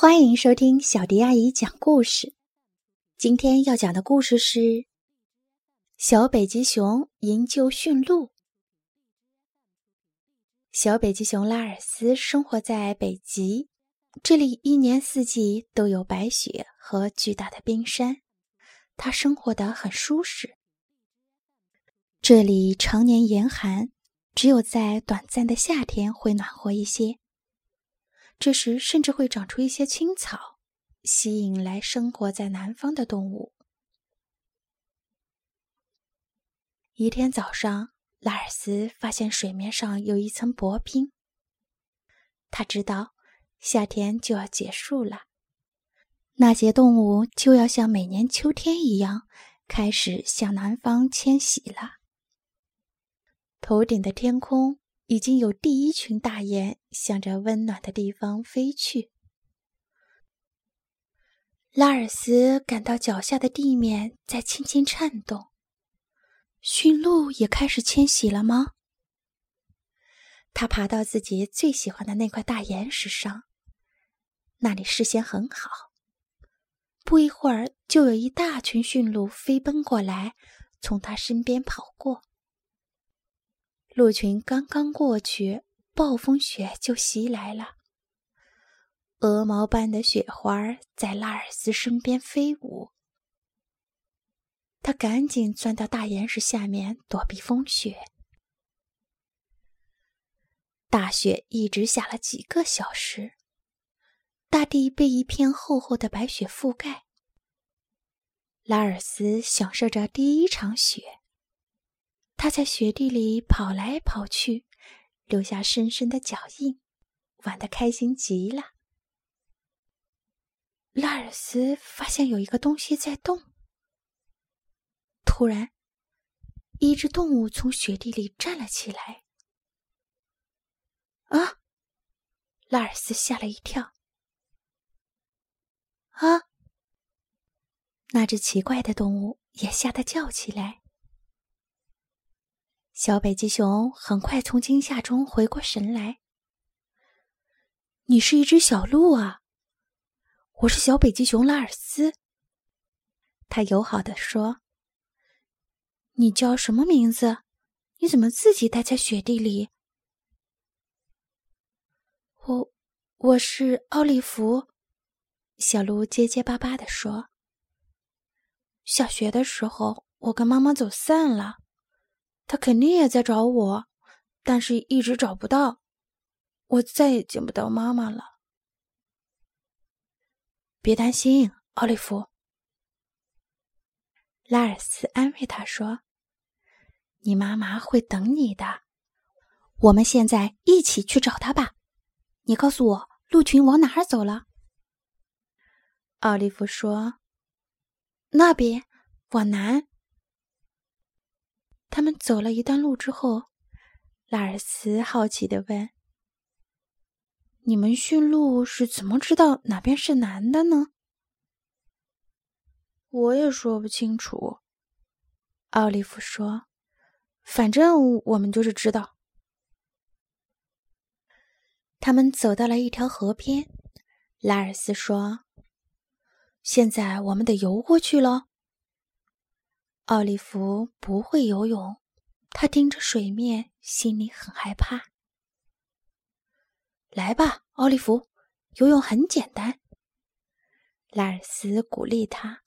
欢迎收听小迪阿姨讲故事。今天要讲的故事是《小北极熊营救驯鹿》。小北极熊拉尔斯生活在北极，这里一年四季都有白雪和巨大的冰山，它生活的很舒适。这里常年严寒，只有在短暂的夏天会暖和一些。这时，甚至会长出一些青草，吸引来生活在南方的动物。一天早上，拉尔斯发现水面上有一层薄冰。他知道夏天就要结束了，那些动物就要像每年秋天一样，开始向南方迁徙了。头顶的天空。已经有第一群大雁向着温暖的地方飞去。拉尔斯感到脚下的地面在轻轻颤动。驯鹿也开始迁徙了吗？他爬到自己最喜欢的那块大岩石上，那里视线很好。不一会儿，就有一大群驯鹿飞奔过来，从他身边跑过。鹿群刚刚过去，暴风雪就袭来了。鹅毛般的雪花在拉尔斯身边飞舞，他赶紧钻到大岩石下面躲避风雪。大雪一直下了几个小时，大地被一片厚厚的白雪覆盖。拉尔斯享受着第一场雪。他在雪地里跑来跑去，留下深深的脚印，玩得开心极了。拉尔斯发现有一个东西在动。突然，一只动物从雪地里站了起来。啊！拉尔斯吓了一跳。啊！那只奇怪的动物也吓得叫起来。小北极熊很快从惊吓中回过神来。“你是一只小鹿啊！”“我是小北极熊拉尔斯。”他友好的说。“你叫什么名字？你怎么自己待在雪地里？”“我，我是奥利弗。”小鹿结结巴巴的说。“小学的时候，我跟妈妈走散了。”他肯定也在找我，但是一直找不到。我再也见不到妈妈了。别担心，奥利弗。拉尔斯安慰他说：“你妈妈会等你的。我们现在一起去找她吧。你告诉我，鹿群往哪儿走了？”奥利弗说：“那边，往南。”他们走了一段路之后，拉尔斯好奇的问：“你们驯鹿是怎么知道哪边是南的呢？”我也说不清楚，奥利弗说：“反正我们就是知道。”他们走到了一条河边，拉尔斯说：“现在我们得游过去了。”奥利弗不会游泳，他盯着水面，心里很害怕。来吧，奥利弗，游泳很简单。拉尔斯鼓励他：“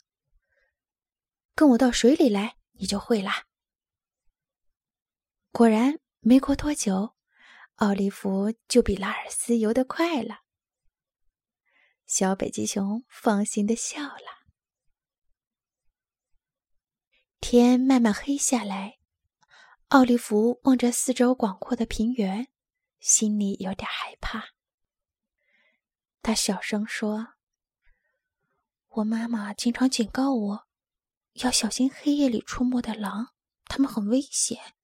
跟我到水里来，你就会啦。”果然，没过多久，奥利弗就比拉尔斯游得快了。小北极熊放心的笑了。天慢慢黑下来，奥利弗望着四周广阔的平原，心里有点害怕。他小声说：“我妈妈经常警告我，要小心黑夜里出没的狼，它们很危险。”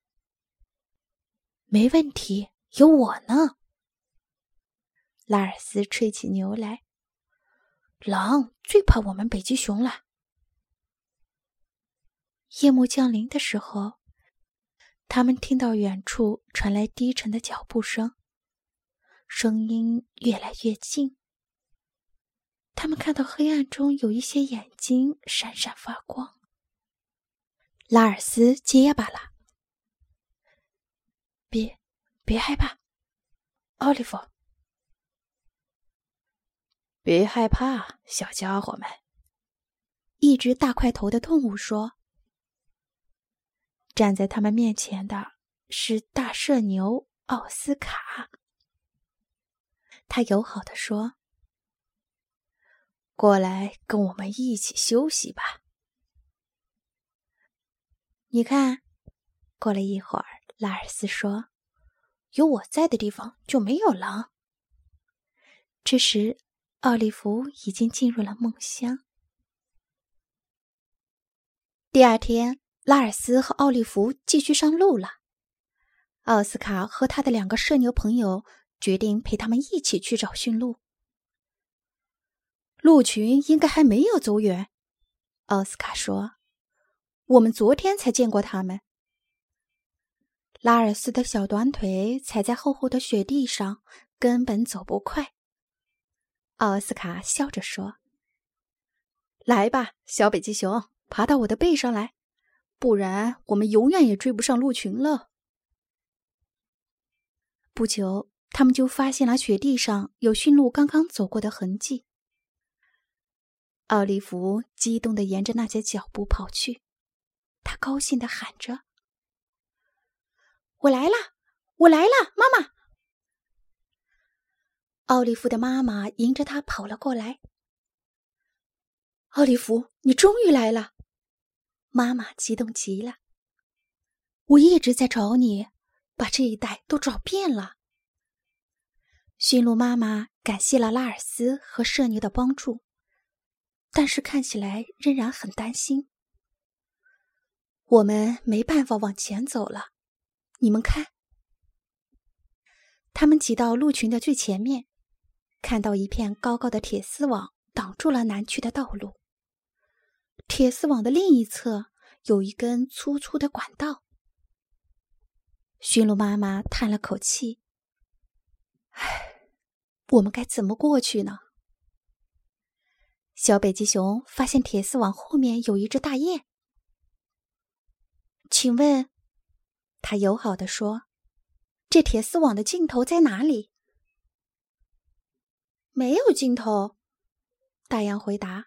没问题，有我呢。拉尔斯吹起牛来。狼最怕我们北极熊了。夜幕降临的时候，他们听到远处传来低沉的脚步声，声音越来越近。他们看到黑暗中有一些眼睛闪闪发光。拉尔斯结巴了，别，别害怕，奥利弗，别害怕，小家伙们。一只大块头的动物说：“站在他们面前的是大社牛奥斯卡。”他友好的说：“过来跟我们一起休息吧。”你看，过了一会儿，拉尔斯说：“有我在的地方就没有狼。”这时，奥利弗已经进入了梦乡。第二天，拉尔斯和奥利弗继续上路了。奥斯卡和他的两个社牛朋友决定陪他们一起去找驯鹿。鹿群应该还没有走远，奥斯卡说。我们昨天才见过他们。拉尔斯的小短腿踩在厚厚的雪地上，根本走不快。奥斯卡笑着说：“来吧，小北极熊，爬到我的背上来，不然我们永远也追不上鹿群了。”不久，他们就发现了雪地上有驯鹿刚刚走过的痕迹。奥利弗激动的沿着那些脚步跑去。他高兴的喊着：“我来了，我来了，妈妈！”奥利弗的妈妈迎着他跑了过来。“奥利弗，你终于来了！”妈妈激动极了。“我一直在找你，把这一带都找遍了。”驯鹿妈妈感谢了拉尔斯和舍牛的帮助，但是看起来仍然很担心。我们没办法往前走了，你们看，他们挤到鹿群的最前面，看到一片高高的铁丝网挡住了南去的道路。铁丝网的另一侧有一根粗粗的管道。驯鹿妈妈叹了口气：“唉，我们该怎么过去呢？”小北极熊发现铁丝网后面有一只大雁。请问，他友好的说：“这铁丝网的尽头在哪里？”“没有尽头。”大雁回答。“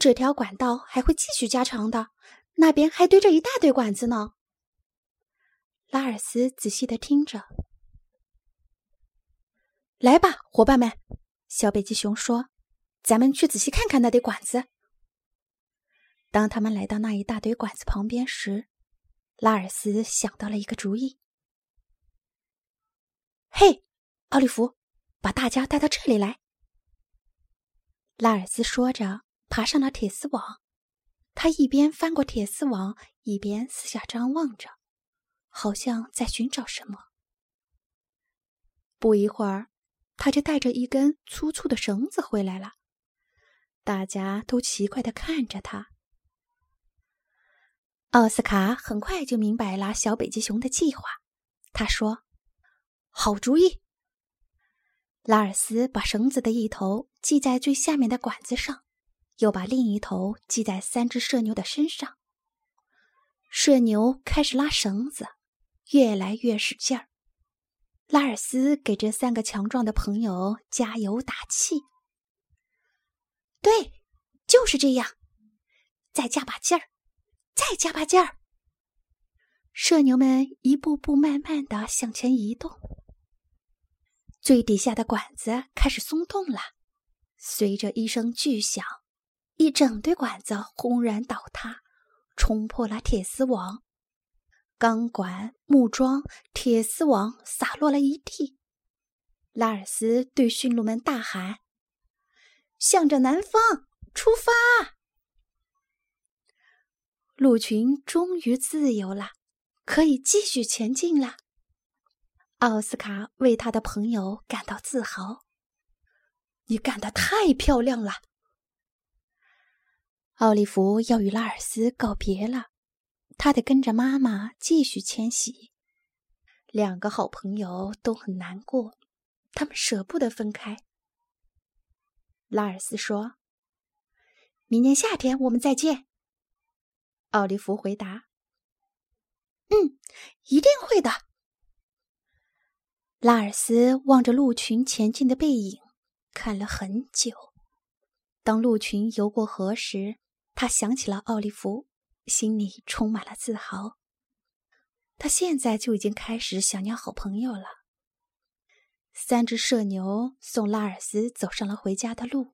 这条管道还会继续加长的，那边还堆着一大堆管子呢。”拉尔斯仔细的听着。“来吧，伙伴们！”小北极熊说，“咱们去仔细看看那堆管子。”当他们来到那一大堆管子旁边时，拉尔斯想到了一个主意。“嘿，奥利弗，把大家带到这里来。”拉尔斯说着，爬上了铁丝网。他一边翻过铁丝网，一边四下张望着，好像在寻找什么。不一会儿，他就带着一根粗粗的绳子回来了。大家都奇怪的看着他。奥斯卡很快就明白了小北极熊的计划。他说：“好主意。”拉尔斯把绳子的一头系在最下面的管子上，又把另一头系在三只社牛的身上。社牛开始拉绳子，越来越使劲儿。拉尔斯给这三个强壮的朋友加油打气：“对，就是这样，再加把劲儿。”再加把劲儿！社牛们一步步慢慢的向前移动，最底下的管子开始松动了。随着一声巨响，一整堆管子轰然倒塌，冲破了铁丝网，钢管、木桩、铁丝网洒落了一地。拉尔斯对驯鹿们大喊：“向着南方出发！”鹿群终于自由了，可以继续前进了。奥斯卡为他的朋友感到自豪：“你干得太漂亮了！”奥利弗要与拉尔斯告别了，他得跟着妈妈继续迁徙。两个好朋友都很难过，他们舍不得分开。拉尔斯说：“明年夏天我们再见。”奥利弗回答：“嗯，一定会的。”拉尔斯望着鹿群前进的背影，看了很久。当鹿群游过河时，他想起了奥利弗，心里充满了自豪。他现在就已经开始想念好朋友了。三只射牛送拉尔斯走上了回家的路，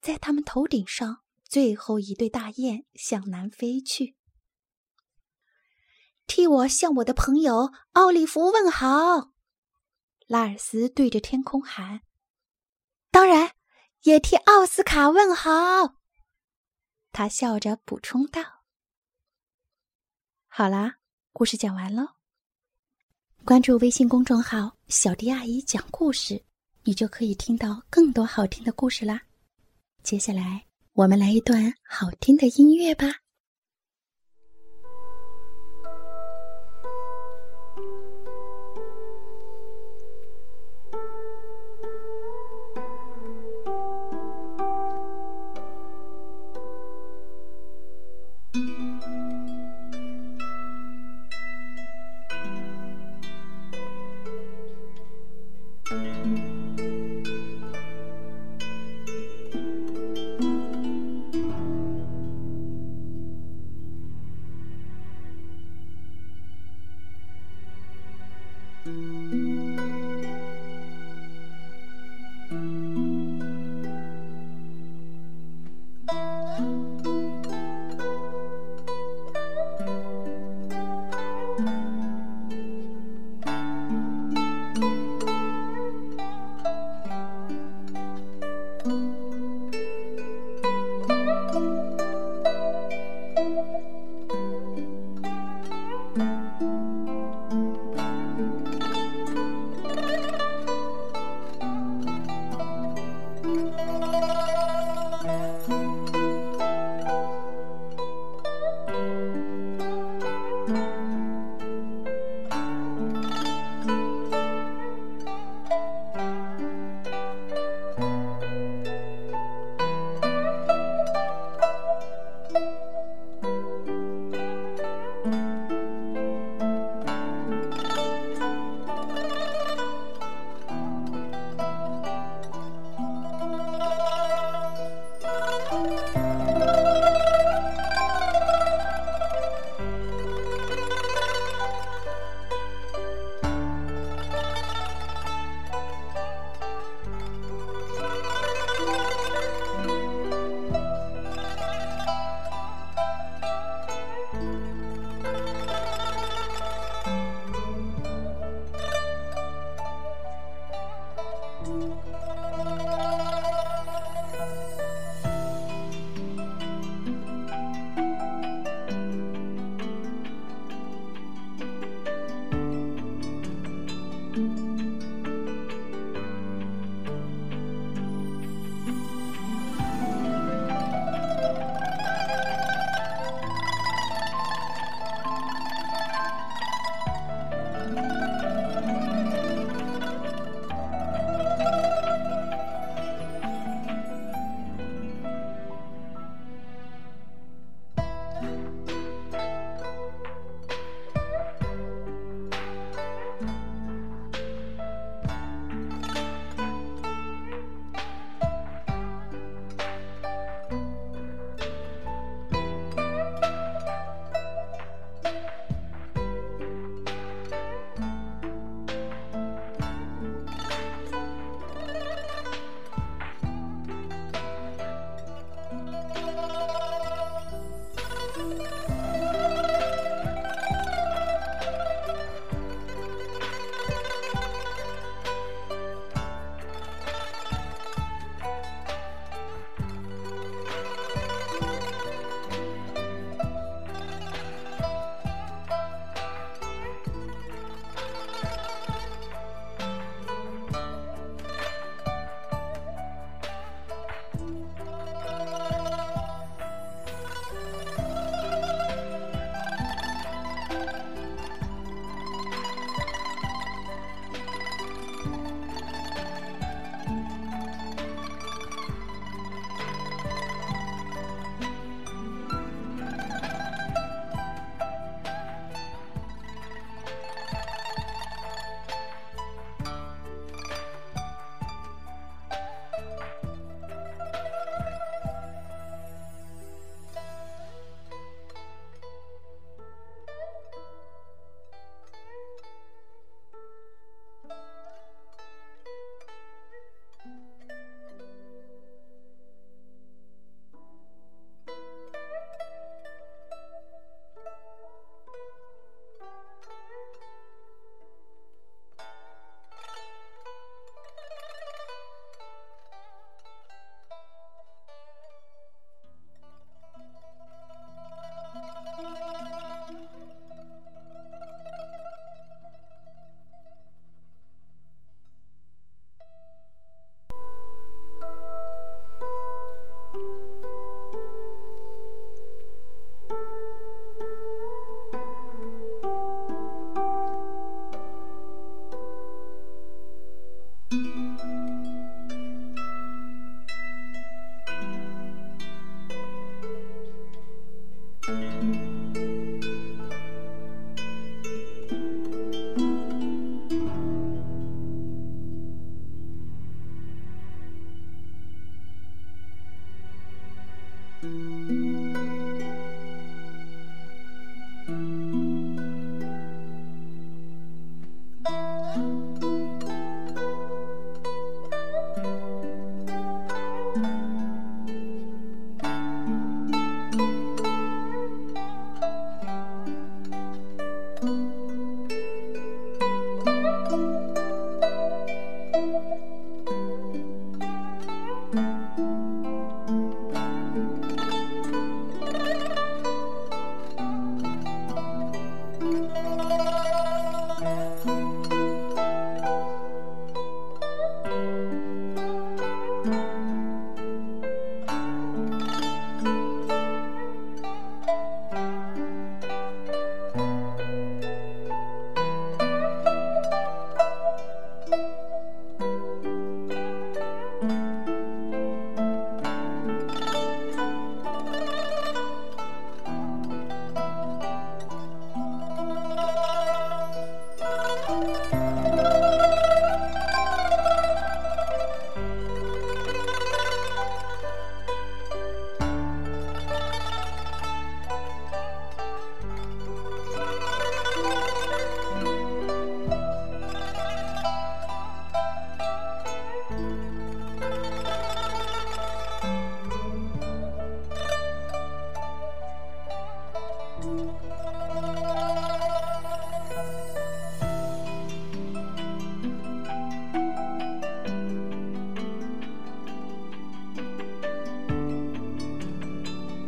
在他们头顶上，最后一对大雁向南飞去。替我向我的朋友奥利弗问好，拉尔斯对着天空喊。当然，也替奥斯卡问好。他笑着补充道：“好啦。”故事讲完喽，关注微信公众号“小迪阿姨讲故事”，你就可以听到更多好听的故事啦。接下来，我们来一段好听的音乐吧。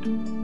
嗯。